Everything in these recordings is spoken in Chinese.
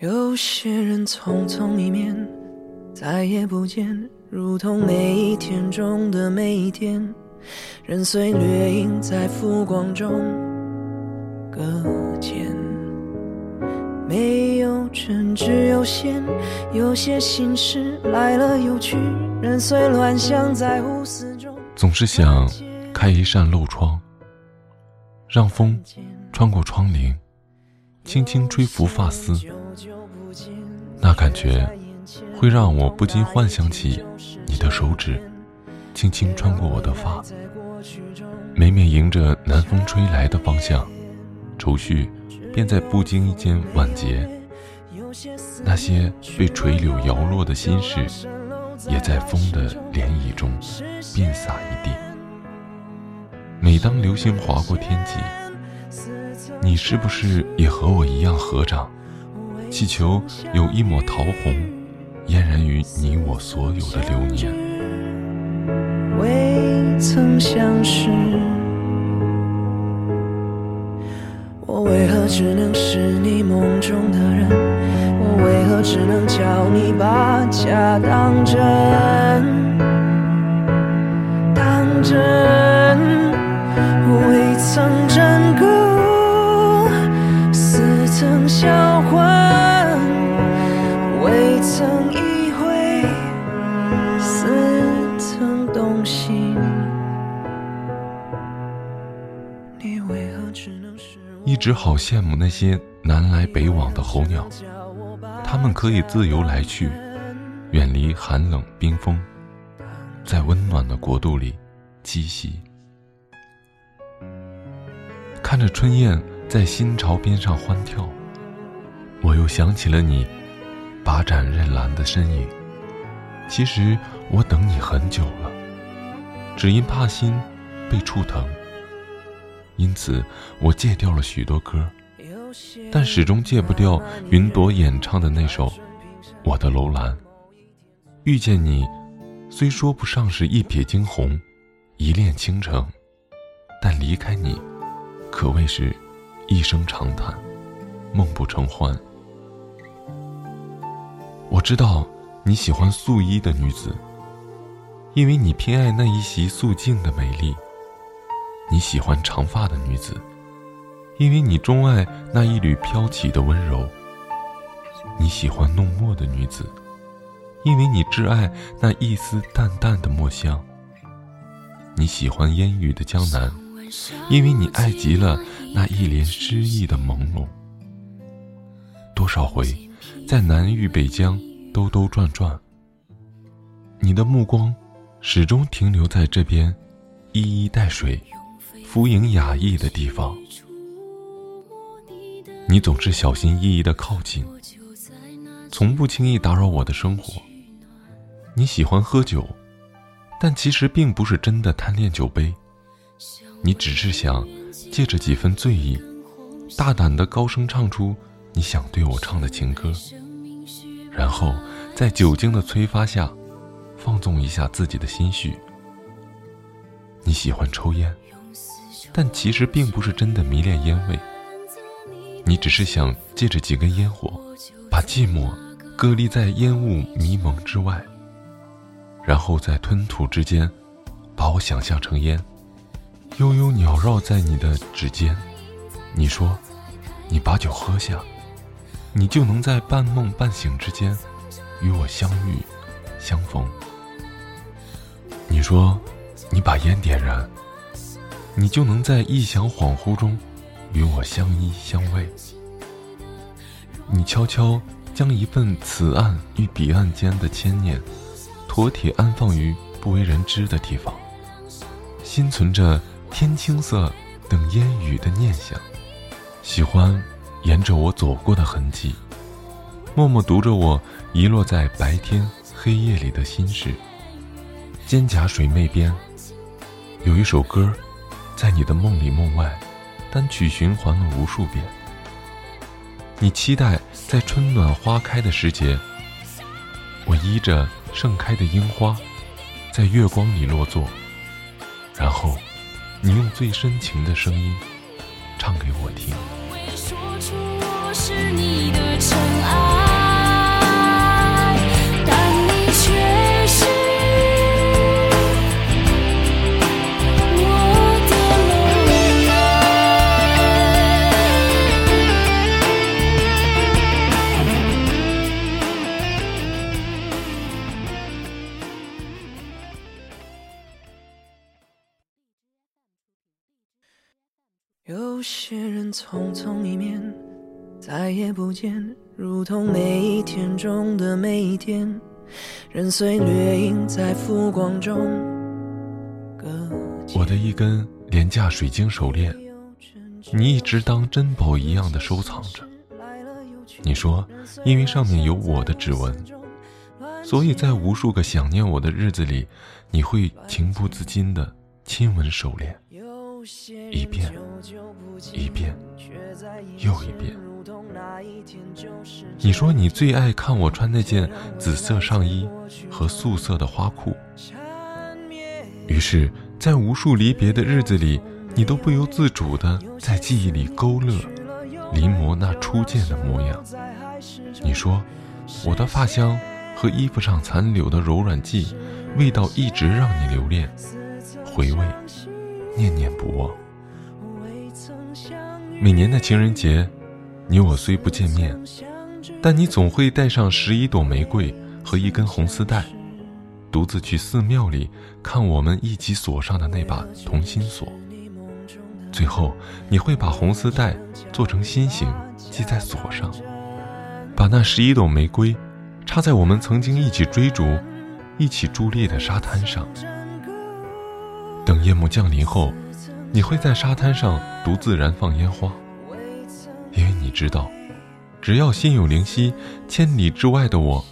有些人匆匆一面，再也不见，如同每一天中的每一天，人随掠影在浮光中搁浅。没有真，只有线，有些心事来了又去，人随乱象在无思中。总是想开一扇漏窗，让风穿过窗棂，轻轻吹拂发丝。那感觉会让我不禁幻想起你的手指，轻轻穿过我的发，每每迎着南风吹来的方向，愁绪便在不经意间完结。那些被垂柳摇落的心事，也在风的涟漪中遍洒一地。每当流星划过天际，你是不是也和我一样合掌？祈求有一抹桃红，嫣然于你我所有的流年。未曾相识，我为何只能是你梦中的人？我为何只能叫你把假当真？当真，未曾真一直好羡慕那些南来北往的候鸟，它们可以自由来去，远离寒冷冰封，在温暖的国度里栖息。看着春燕在新巢边上欢跳，我又想起了你把盏任蓝的身影。其实我等你很久了，只因怕心被触疼。因此，我戒掉了许多歌，但始终戒不掉云朵演唱的那首《我的楼兰》。遇见你，虽说不上是一瞥惊鸿，一恋倾城，但离开你，可谓是一声长叹，梦不成欢。我知道你喜欢素衣的女子，因为你偏爱那一袭素净的美丽。你喜欢长发的女子，因为你钟爱那一缕飘起的温柔；你喜欢弄墨的女子，因为你挚爱那一丝淡淡的墨香；你喜欢烟雨的江南，因为你爱极了那一帘诗意的朦胧。多少回在南域北疆兜兜转转，你的目光始终停留在这边，一衣带水。浮影雅逸的地方，你总是小心翼翼的靠近，从不轻易打扰我的生活。你喜欢喝酒，但其实并不是真的贪恋酒杯，你只是想借着几分醉意，大胆的高声唱出你想对我唱的情歌，然后在酒精的催发下，放纵一下自己的心绪。你喜欢抽烟。但其实并不是真的迷恋烟味，你只是想借着几根烟火，把寂寞隔离在烟雾迷蒙之外，然后在吞吐之间，把我想象成烟，悠悠袅绕在你的指尖。你说，你把酒喝下，你就能在半梦半醒之间，与我相遇，相逢。你说，你把烟点燃。你就能在异想恍惚中，与我相依相偎。你悄悄将一份此岸与彼岸间的牵念，妥帖安放于不为人知的地方，心存着天青色等烟雨的念想，喜欢沿着我走过的痕迹，默默读着我遗落在白天黑夜里的心事。蒹葭水湄边，有一首歌。在你的梦里梦外，单曲循环了无数遍。你期待在春暖花开的时节，我依着盛开的樱花，在月光里落座，然后你用最深情的声音唱给我听。些人匆匆一面，再也不见，如同每一天中的每一天，人随掠影在浮光中。我的一根廉价水晶手链，你一直当珍宝一样的收藏着。你说，因为上面有我的指纹，所以在无数个想念我的日子里，你会情不自禁的亲吻手链，一遍，一遍，又一遍。你说你最爱看我穿那件紫色上衣和素色的花裤，于是。在无数离别的日子里，你都不由自主地在记忆里勾勒临摹那初见的模样。你说，我的发香和衣服上残留的柔软剂，味道一直让你留恋、回味、念念不忘。每年的情人节，你我虽不见面，但你总会带上十一朵玫瑰和一根红丝带。独自去寺庙里看我们一起锁上的那把同心锁，最后你会把红丝带做成心形系在锁上，把那十一朵玫瑰插在我们曾经一起追逐、一起伫立的沙滩上。等夜幕降临后，你会在沙滩上独自燃放烟花，因为你知道，只要心有灵犀，千里之外的我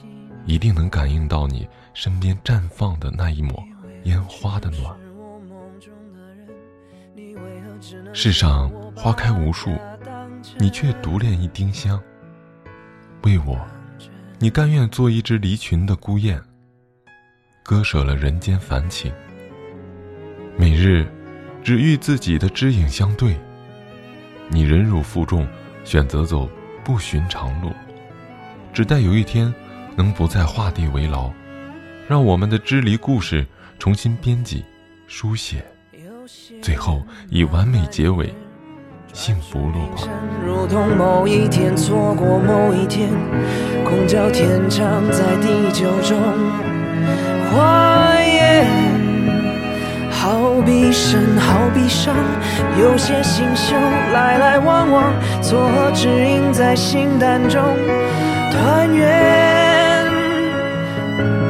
一定能感应到你。身边绽放的那一抹烟花的暖。世上花开无数，你却独恋一丁香。为我，你甘愿做一只离群的孤雁，割舍了人间繁情。每日，只与自己的知影相对。你忍辱负重，选择走不寻常路，只待有一天，能不再画地为牢。让我们的支离故事重新编辑、书写，最后以完美结尾，幸福落款。如同某一天错过某一天，空交天长在地久中。花好比神，好比伤，有些星宿来来往往，错合指引在心淡中，团圆。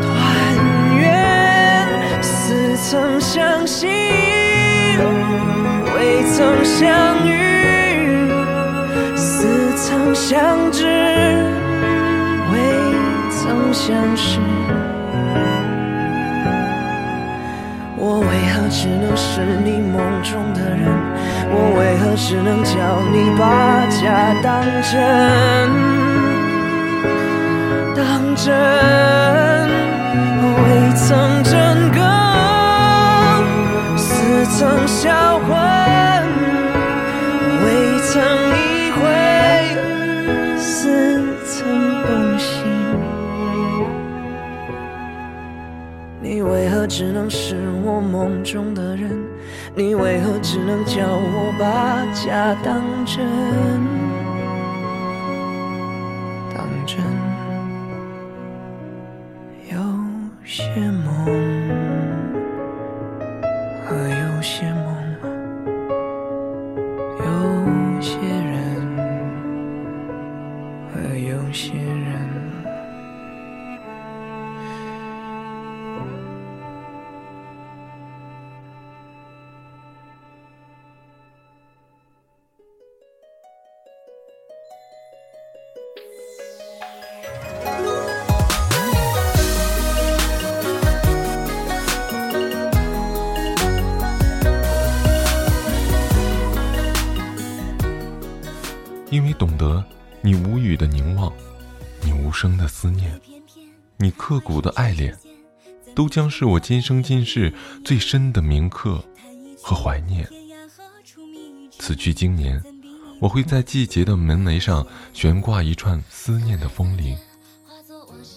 团圆，似曾相识，未曾相遇；似曾相知，未曾相识。为何只能是你梦中的人？我为何只能叫你把假当真？当真，未曾真个。曾销魂，未曾只能是我梦中的人？你为何只能叫我把假当真？当真，有些梦。因为懂得你无语的凝望，你无声的思念，你刻骨的爱恋，都将是我今生今世最深的铭刻和怀念。此去经年，我会在季节的门楣上悬挂一串思念的风铃。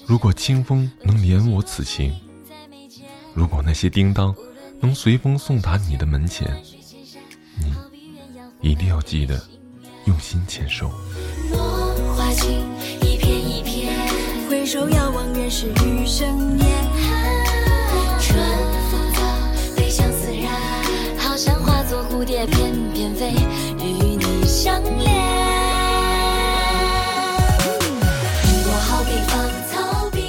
如果清风能怜我此行，如果那些叮当能随风送达你的门前，你一定要记得。用心牵手。落花情一片一片，回首遥望原是余生年。春风走，飞香自然，好像化作蝴蝶翩翩飞。与你。相恋。我好比芳草碧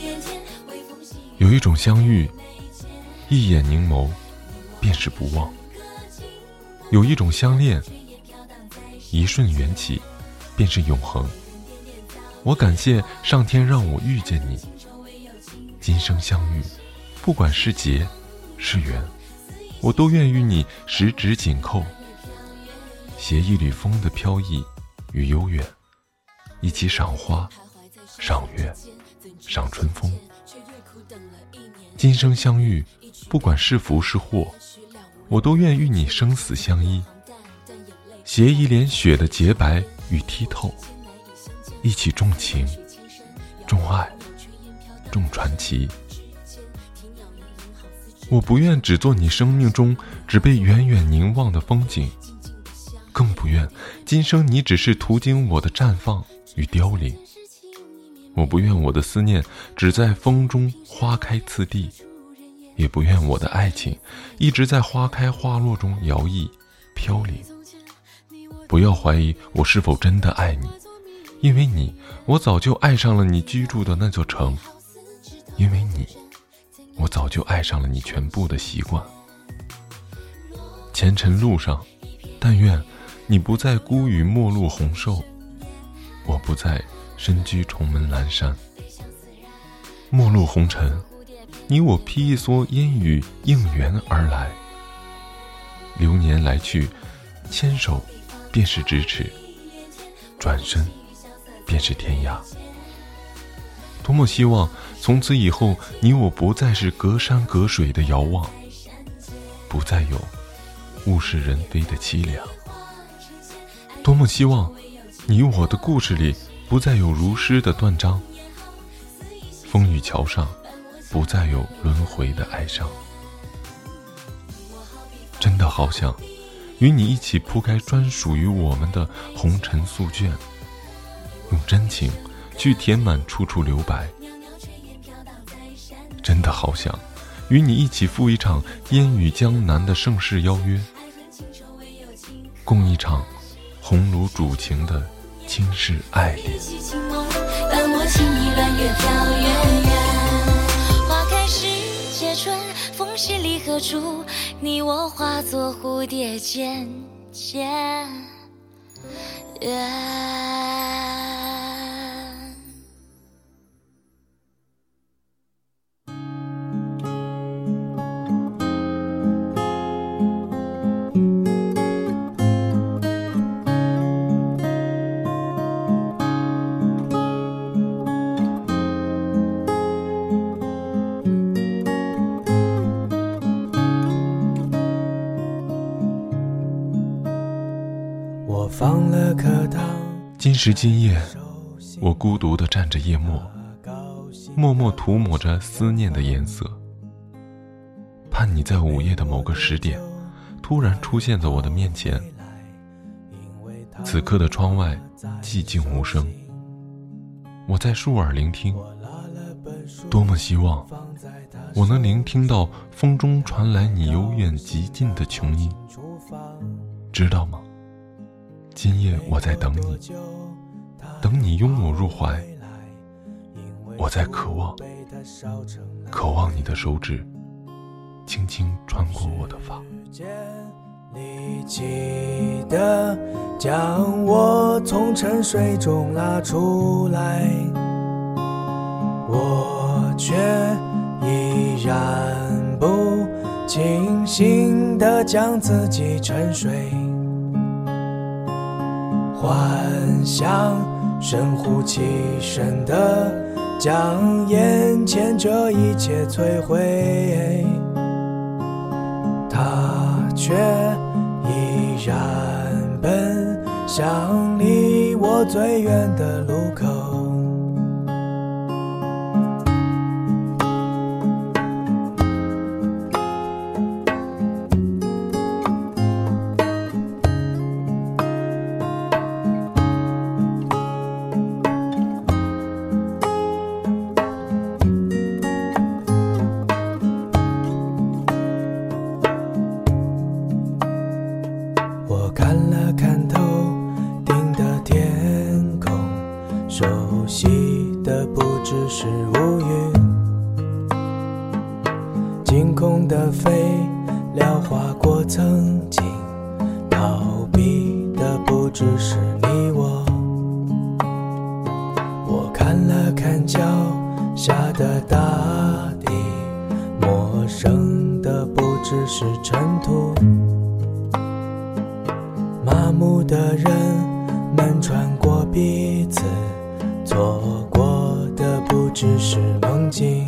连天，微风细雨有一种相遇，一眼凝眸，便是不忘；有一种相恋，一瞬缘起，便是永恒。我感谢上天让我遇见你，今生相遇，不管是劫是缘，我都愿与你十指紧扣，携一缕风的飘逸与悠远，一起赏花、赏月、赏春风。今生相遇，不管是福是祸，我都愿与你生死相依，携一帘雪的洁白与剔透。一起重情、重爱、重传奇。我不愿只做你生命中只被远远凝望的风景，更不愿今生你只是途经我的绽放与凋零。我不愿我的思念只在风中花开次第，也不愿我的爱情一直在花开花落中摇曳飘零。不要怀疑我是否真的爱你。因为你，我早就爱上了你居住的那座城；因为你，我早就爱上了你全部的习惯。前尘路上，但愿你不再孤与陌路红瘦，我不再身居重门阑珊。陌路红尘，你我披一蓑烟雨应缘而来。流年来去，牵手便是咫尺，转身。便是天涯。多么希望从此以后，你我不再是隔山隔水的遥望，不再有物是人非的凄凉。多么希望你我的故事里不再有如诗的断章，风雨桥上不再有轮回的哀伤。真的好想与你一起铺开专属于我们的红尘素卷。用真情去填满处处留白，真的好想与你一起赴一场烟雨江南的盛世邀约，共一场红炉煮情的倾世爱恋。花开时节春，风十里何处？你我化作蝴蝶渐渐远。今时今夜，我孤独地站着夜幕，默默涂抹着思念的颜色，盼你在午夜的某个时点，突然出现在我的面前。此刻的窗外寂静无声，我在竖耳聆听，多么希望我能聆听到风中传来你由远及近的琼音，知道吗？今夜我在等你，等你拥我入怀。我在渴望，渴望你的手指轻轻穿过我的发。你记得将我从沉睡中拉出来，我却依然不清醒的将自己沉睡。幻想，深呼气深的将眼前这一切摧毁，他却依然奔向离我最远的路口。只是你我。我看了看脚下的大地，陌生的不只是尘土。麻木的人们穿过彼此，错过的不只是梦境。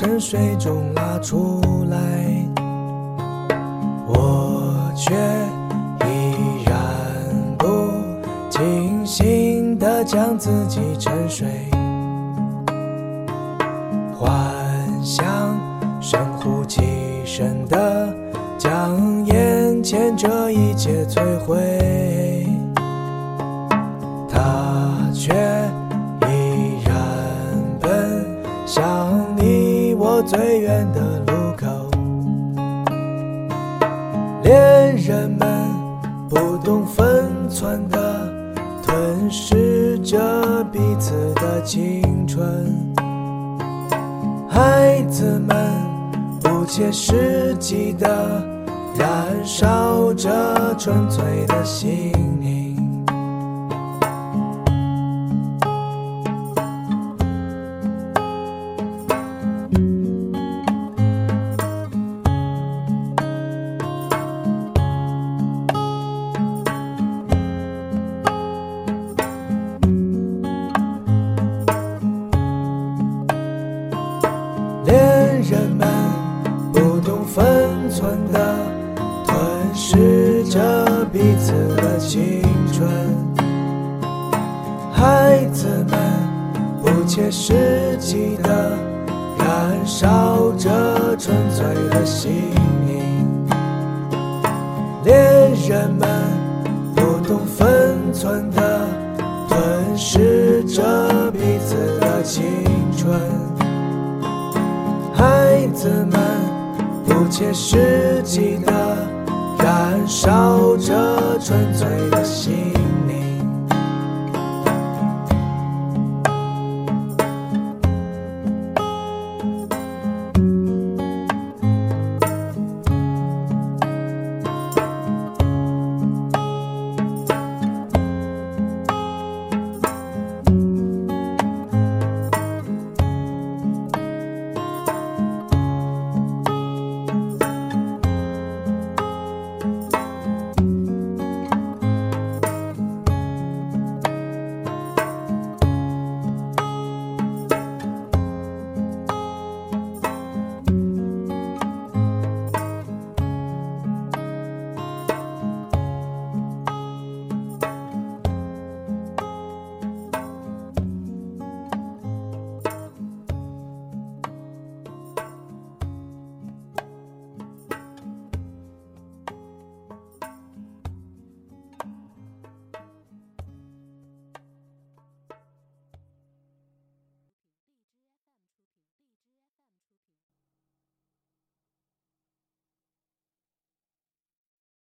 沉睡中拉出来，我却依然不清醒的将自己沉睡。幻想深呼气声的将眼前这一切摧毁，彼此的青春。孩子们不切实际的燃烧着纯粹的心灵。分寸的吞噬着彼此的青春，孩子们不切实际的燃烧着纯粹的心灵，恋人们不懂分寸的吞噬着彼此的青春。孩子们不切实际的燃烧着纯粹的心。